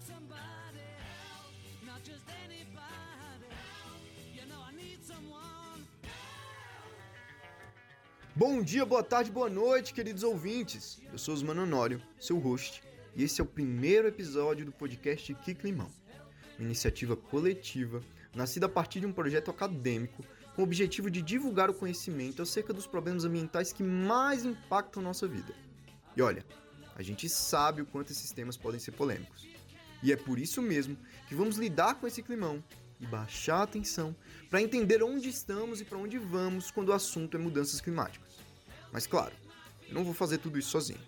somebody help, not just anybody. You know I need someone. Bom dia, boa tarde, boa noite, queridos ouvintes. Eu sou Osmano Honório, seu host, e esse é o primeiro episódio do podcast Kik Limão, uma iniciativa coletiva nascida a partir de um projeto acadêmico com o objetivo de divulgar o conhecimento acerca dos problemas ambientais que mais impactam nossa vida. E olha, a gente sabe o quanto esses temas podem ser polêmicos. E é por isso mesmo que vamos lidar com esse climão e baixar a atenção para entender onde estamos e para onde vamos quando o assunto é mudanças climáticas. Mas claro, eu não vou fazer tudo isso sozinho.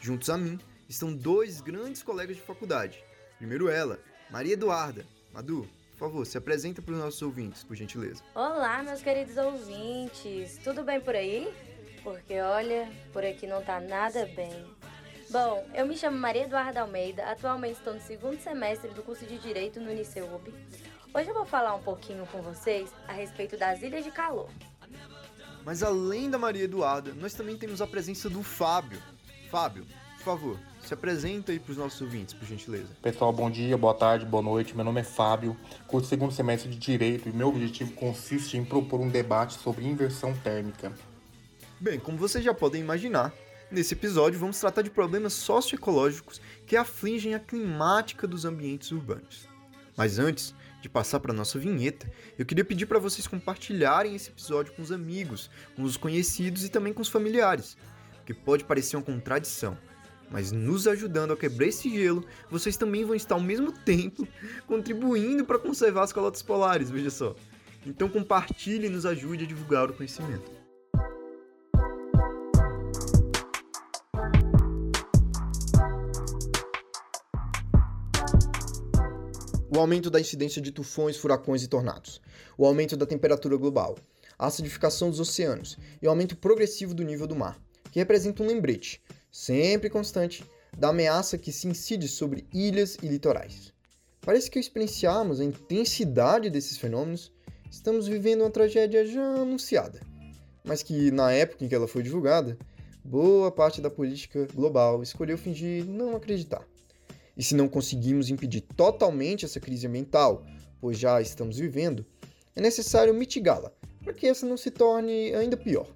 Juntos a mim estão dois grandes colegas de faculdade. Primeiro ela, Maria Eduarda. Madu, por favor, se apresenta para os nossos ouvintes, por gentileza. Olá, meus queridos ouvintes. Tudo bem por aí? Porque olha, por aqui não tá nada bem. Bom, eu me chamo Maria Eduarda Almeida, atualmente estou no segundo semestre do curso de Direito no Uniceup. Hoje eu vou falar um pouquinho com vocês a respeito das ilhas de calor. Mas além da Maria Eduarda, nós também temos a presença do Fábio. Fábio, por favor, se apresenta aí para os nossos ouvintes, por gentileza. Pessoal, bom dia, boa tarde, boa noite. Meu nome é Fábio, curso segundo semestre de Direito e meu objetivo consiste em propor um debate sobre inversão térmica. Bem, como vocês já podem imaginar, nesse episódio vamos tratar de problemas socioecológicos que afligem a climática dos ambientes urbanos. Mas antes de passar para nossa vinheta, eu queria pedir para vocês compartilharem esse episódio com os amigos, com os conhecidos e também com os familiares, porque pode parecer uma contradição, mas nos ajudando a quebrar esse gelo, vocês também vão estar ao mesmo tempo contribuindo para conservar as calotas polares, veja só. Então compartilhe e nos ajude a divulgar o conhecimento. O aumento da incidência de tufões, furacões e tornados, o aumento da temperatura global, a acidificação dos oceanos e o aumento progressivo do nível do mar, que representa um lembrete, sempre constante, da ameaça que se incide sobre ilhas e litorais. Parece que ao experienciarmos a intensidade desses fenômenos, estamos vivendo uma tragédia já anunciada, mas que, na época em que ela foi divulgada, boa parte da política global escolheu fingir não acreditar. E se não conseguimos impedir totalmente essa crise ambiental, pois já estamos vivendo, é necessário mitigá-la, para que essa não se torne ainda pior.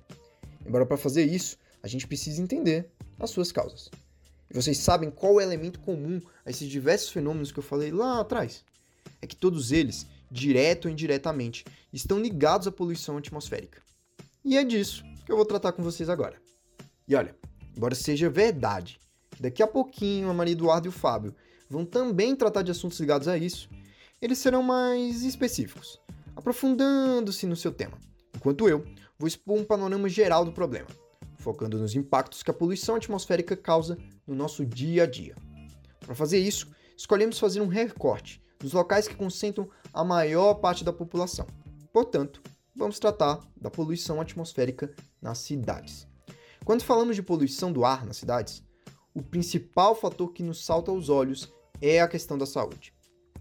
Embora para fazer isso, a gente precisa entender as suas causas. E vocês sabem qual é o elemento comum a esses diversos fenômenos que eu falei lá atrás? É que todos eles, direto ou indiretamente, estão ligados à poluição atmosférica. E é disso que eu vou tratar com vocês agora. E olha, embora seja verdade Daqui a pouquinho, a Maria Eduardo e o Fábio vão também tratar de assuntos ligados a isso. Eles serão mais específicos, aprofundando-se no seu tema, enquanto eu vou expor um panorama geral do problema, focando nos impactos que a poluição atmosférica causa no nosso dia a dia. Para fazer isso, escolhemos fazer um recorte dos locais que concentram a maior parte da população. Portanto, vamos tratar da poluição atmosférica nas cidades. Quando falamos de poluição do ar nas cidades, o principal fator que nos salta aos olhos é a questão da saúde.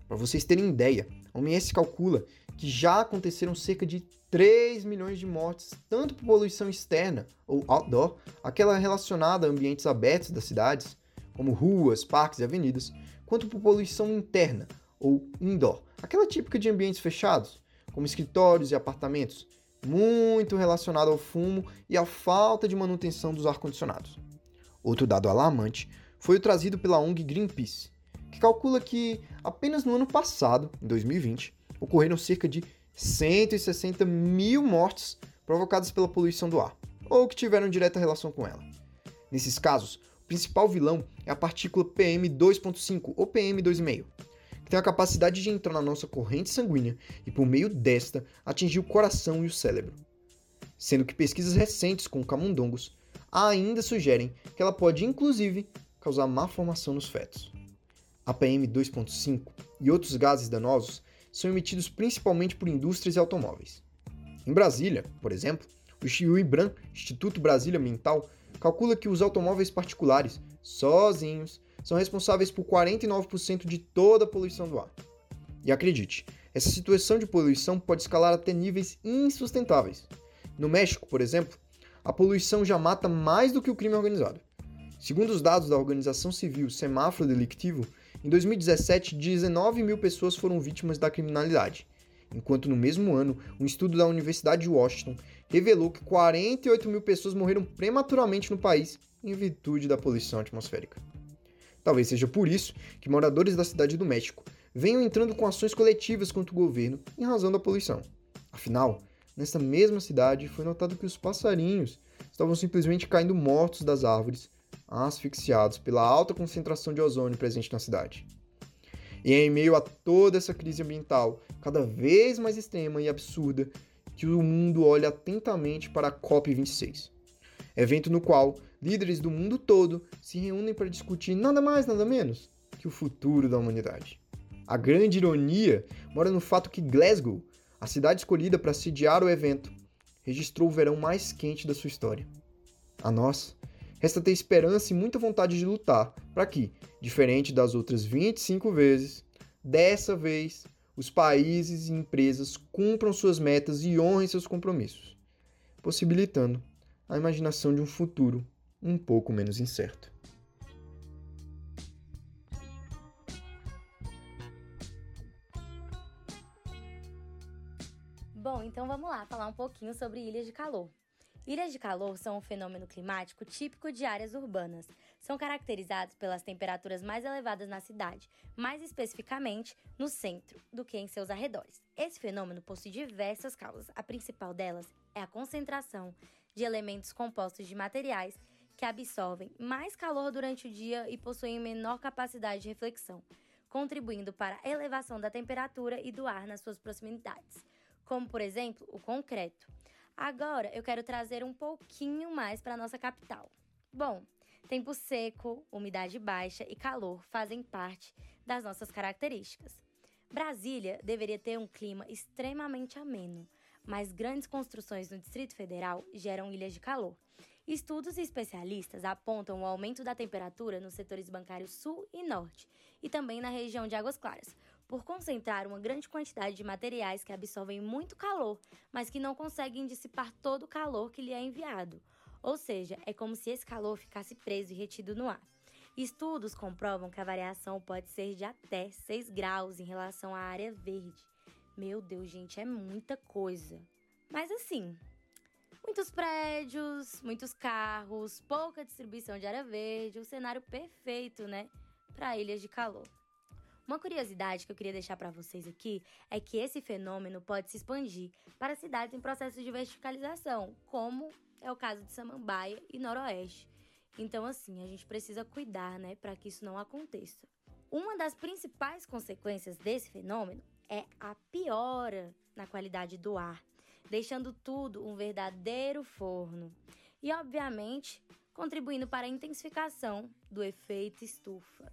Para vocês terem ideia, a OMS calcula que já aconteceram cerca de 3 milhões de mortes, tanto por poluição externa ou outdoor, aquela relacionada a ambientes abertos das cidades, como ruas, parques e avenidas, quanto por poluição interna ou indoor, aquela típica de ambientes fechados, como escritórios e apartamentos, muito relacionada ao fumo e à falta de manutenção dos ar-condicionados. Outro dado alarmante foi o trazido pela ONG Greenpeace, que calcula que apenas no ano passado, em 2020, ocorreram cerca de 160 mil mortes provocadas pela poluição do ar, ou que tiveram direta relação com ela. Nesses casos, o principal vilão é a partícula PM2.5 ou PM2,5, que tem a capacidade de entrar na nossa corrente sanguínea e, por meio desta, atingir o coração e o cérebro. Sendo que pesquisas recentes com camundongos ainda sugerem que ela pode inclusive causar má formação nos fetos. A PM2.5 e outros gases danosos são emitidos principalmente por indústrias e automóveis. Em Brasília, por exemplo, o IBRAM, Instituto Brasília Ambiental, calcula que os automóveis particulares, sozinhos, são responsáveis por 49% de toda a poluição do ar. E acredite, essa situação de poluição pode escalar até níveis insustentáveis. No México, por exemplo, a poluição já mata mais do que o crime organizado. Segundo os dados da organização civil Semáforo Delictivo, Em 2017, 19 mil pessoas foram vítimas da criminalidade, enquanto no mesmo ano, um estudo da Universidade de Washington revelou que 48 mil pessoas morreram prematuramente no país em virtude da poluição atmosférica. Talvez seja por isso que moradores da cidade do México venham entrando com ações coletivas contra o governo em razão da poluição. Afinal, nessa mesma cidade foi notado que os passarinhos estavam simplesmente caindo mortos das árvores, asfixiados pela alta concentração de ozônio presente na cidade. E é em meio a toda essa crise ambiental, cada vez mais extrema e absurda, que o mundo olha atentamente para a COP26, evento no qual líderes do mundo todo se reúnem para discutir nada mais, nada menos que o futuro da humanidade. A grande ironia mora no fato que Glasgow, a cidade escolhida para sediar o evento, registrou o verão mais quente da sua história. A nós, resta ter esperança e muita vontade de lutar para que, diferente das outras 25 vezes, dessa vez os países e empresas cumpram suas metas e honrem seus compromissos, possibilitando a imaginação de um futuro um pouco menos incerto. Vamos lá falar um pouquinho sobre ilhas de calor. Ilhas de calor são um fenômeno climático típico de áreas urbanas. São caracterizados pelas temperaturas mais elevadas na cidade, mais especificamente no centro, do que em seus arredores. Esse fenômeno possui diversas causas. A principal delas é a concentração de elementos compostos de materiais que absorvem mais calor durante o dia e possuem menor capacidade de reflexão, contribuindo para a elevação da temperatura e do ar nas suas proximidades, como por exemplo o concreto. Agora eu quero trazer um pouquinho mais para nossa capital. Bom, tempo seco, umidade baixa e calor fazem parte das nossas características. Brasília deveria ter um clima extremamente ameno, mas grandes construções no Distrito Federal geram ilhas de calor Estudos e especialistas apontam o aumento da temperatura nos setores bancários sul e norte, e também na região de Águas Claras, por concentrar uma grande quantidade de materiais que absorvem muito calor, mas que não conseguem dissipar todo o calor que lhe é enviado. Ou seja, é como se esse calor ficasse preso e retido no ar. Estudos comprovam que a variação pode ser de até 6 graus em relação à área verde. Meu Deus, gente, é muita coisa. Mas assim, Muitos prédios, muitos carros, pouca distribuição de área verde, um cenário perfeito, né, para ilhas de calor. Uma curiosidade que eu queria deixar para vocês aqui é que esse fenômeno pode se expandir para cidades em processo de verticalização, como é o caso de Samambaia e Noroeste. Então, assim, a gente precisa cuidar, né, para que isso não aconteça. Uma das principais consequências desse fenômeno é a piora na qualidade do ar deixando tudo um verdadeiro forno. E, obviamente, contribuindo para a intensificação do efeito estufa.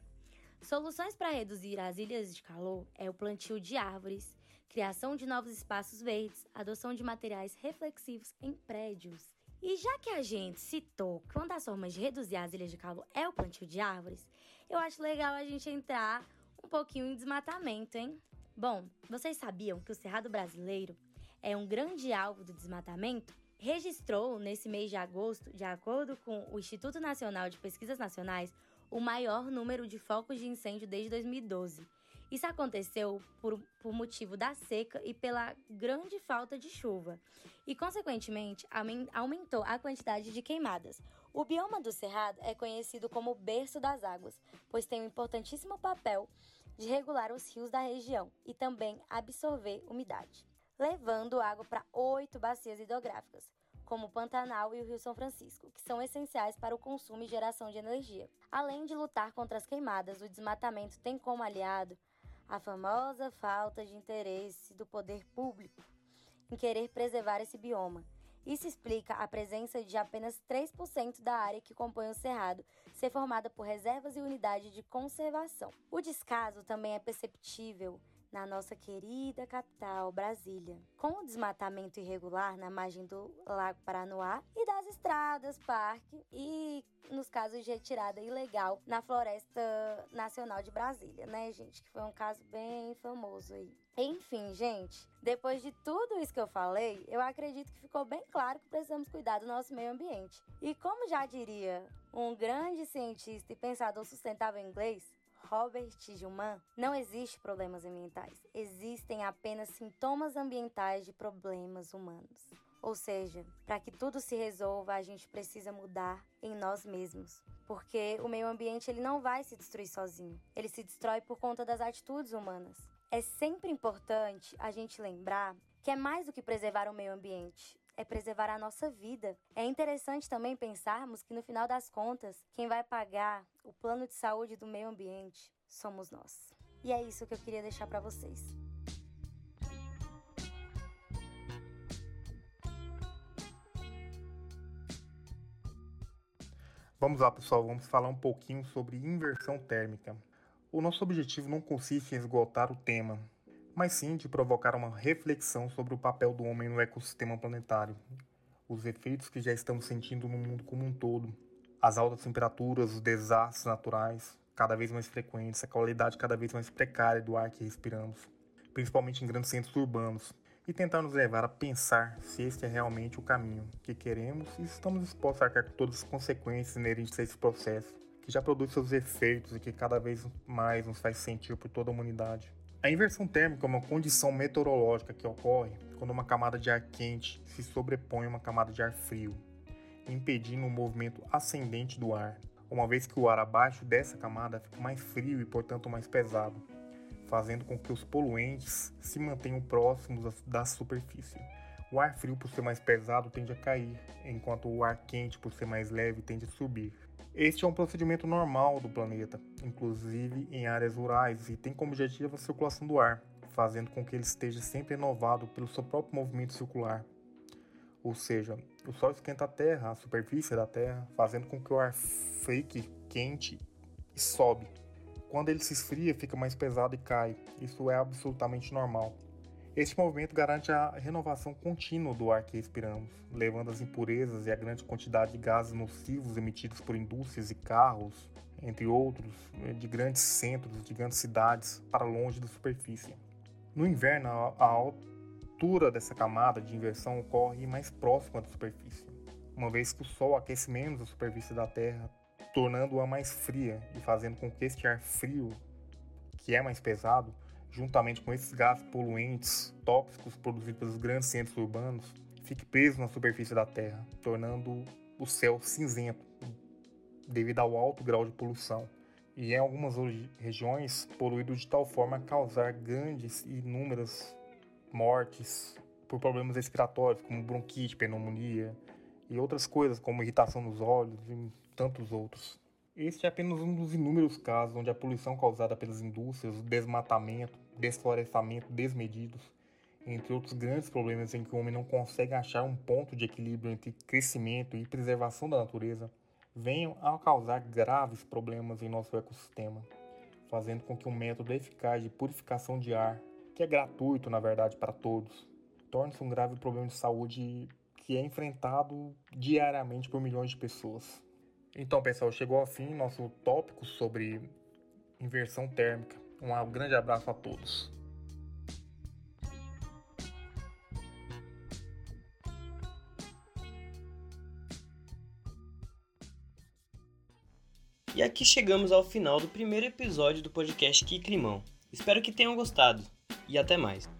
Soluções para reduzir as ilhas de calor é o plantio de árvores, criação de novos espaços verdes, adoção de materiais reflexivos em prédios. E já que a gente citou que uma das formas de reduzir as ilhas de calor é o plantio de árvores, eu acho legal a gente entrar um pouquinho em desmatamento, hein? Bom, vocês sabiam que o Cerrado Brasileiro é um grande alvo do desmatamento, registrou nesse mês de agosto, de acordo com o Instituto Nacional de Pesquisas Nacionais, o maior número de focos de incêndio desde 2012. Isso aconteceu por, por, motivo da seca e pela grande falta de chuva, e, consequentemente, aumentou a quantidade de queimadas. O bioma do Cerrado é conhecido como berço das águas, pois tem um importantíssimo papel de regular os rios da região e também absorver umidade levando água para oito bacias hidrográficas, como o Pantanal e o Rio São Francisco, que são essenciais para o consumo e geração de energia. Além de lutar contra as queimadas, o desmatamento tem como aliado a famosa falta de interesse do poder público em querer preservar esse bioma. Isso explica a presença de apenas 3% da área que compõe o cerrado ser formada por reservas e unidades de conservação. O descaso também é perceptível na nossa querida capital, Brasília. Com o desmatamento irregular na margem do Lago Paranoá e das estradas, parque e nos casos de retirada ilegal na Floresta Nacional de Brasília, né, gente? Que foi um caso bem famoso aí. Enfim, gente, depois de tudo isso que eu falei, eu acredito que ficou bem claro que precisamos cuidar do nosso meio ambiente. E como já diria um grande cientista e pensador sustentável inglês, Robert Gilman, não existe problemas ambientais, existem apenas sintomas ambientais de problemas humanos. Ou seja, para que tudo se resolva, a gente precisa mudar em nós mesmos, porque o meio ambiente ele não vai se destruir sozinho. Ele se destrói por conta das atitudes humanas. É sempre importante a gente lembrar que é mais do que preservar o meio ambiente, é preservar a nossa vida. É interessante também pensarmos que no final das contas, quem vai pagar o plano de saúde do meio ambiente somos nós. E é isso que eu queria deixar para vocês. Vamos lá, pessoal, vamos falar um pouquinho sobre inversão térmica. O nosso objetivo não consiste em esgotar o tema, mas sim de provocar uma reflexão sobre o papel do homem no ecossistema planetário, os efeitos que já estamos sentindo no mundo como um todo, as altas temperaturas, os desastres naturais cada vez mais frequentes, a qualidade cada vez mais precária do ar que respiramos, principalmente em grandes centros urbanos, e tentar nos levar a pensar se este é realmente o caminho que queremos e estamos dispostos a arcar com todas as consequências inerentes a esse processo, que já produz seus efeitos e que cada vez mais nos faz sentir por toda a humanidade. A inversão térmica é uma condição meteorológica que ocorre quando uma camada de ar quente se sobrepõe a uma camada de ar frio, impedindo o movimento ascendente do ar, uma vez que o ar abaixo dessa camada fica mais frio e, portanto, mais pesado fazendo com que os poluentes se mantenham próximos da superfície. O ar frio, por ser mais pesado, tende a cair, enquanto o ar quente, por ser mais leve, tende a subir. Este é um procedimento normal do planeta, inclusive em áreas rurais, e tem como objetivo a circulação do ar, fazendo com que ele esteja sempre renovado pelo seu próprio movimento circular. Ou seja, o Sol esquenta a Terra, a superfície da Terra, fazendo com que o ar fique quente e sobe, quando ele se esfria, fica mais pesado e cai. Isso é absolutamente normal. Este movimento garante a renovação contínua do ar que respiramos, levando as impurezas e a grande quantidade de gases nocivos emitidos por indústrias e carros, entre outros, de grandes centros, de grandes cidades, para longe da superfície. No inverno, a altura dessa camada de inversão ocorre mais próxima da superfície, uma vez que o Sol aquece menos a superfície da Terra, tornando-a mais fria e fazendo com que este ar frio, que é mais pesado, juntamente com esses gases poluentes tóxicos produzidos pelos grandes centros urbanos, fique preso na superfície da Terra, tornando o céu cinzento devido ao alto grau de poluição. E em algumas regiões, poluído de tal forma a causar grandes e inúmeras mortes por problemas respiratórios, como bronquite, pneumonia e outras coisas, como irritação nos olhos e tantos outros. Este é apenas um dos inúmeros casos onde a poluição causada pelas indústrias, o desmatamento, desflorestamento desmedidos, entre outros grandes problemas em que o homem não consegue achar um ponto de equilíbrio entre crescimento e preservação da natureza, venham a causar graves problemas em nosso ecossistema, fazendo com que um método eficaz de purificação de ar, que é gratuito na verdade para todos, torne-se um grave problema de saúde que é enfrentado diariamente por milhões de pessoas. Então, pessoal, chegou ao fim nosso tópico sobre inversão térmica. Um grande abraço a todos. E aqui chegamos ao final do primeiro episódio do podcast Que Climão. Espero que tenham gostado e até mais.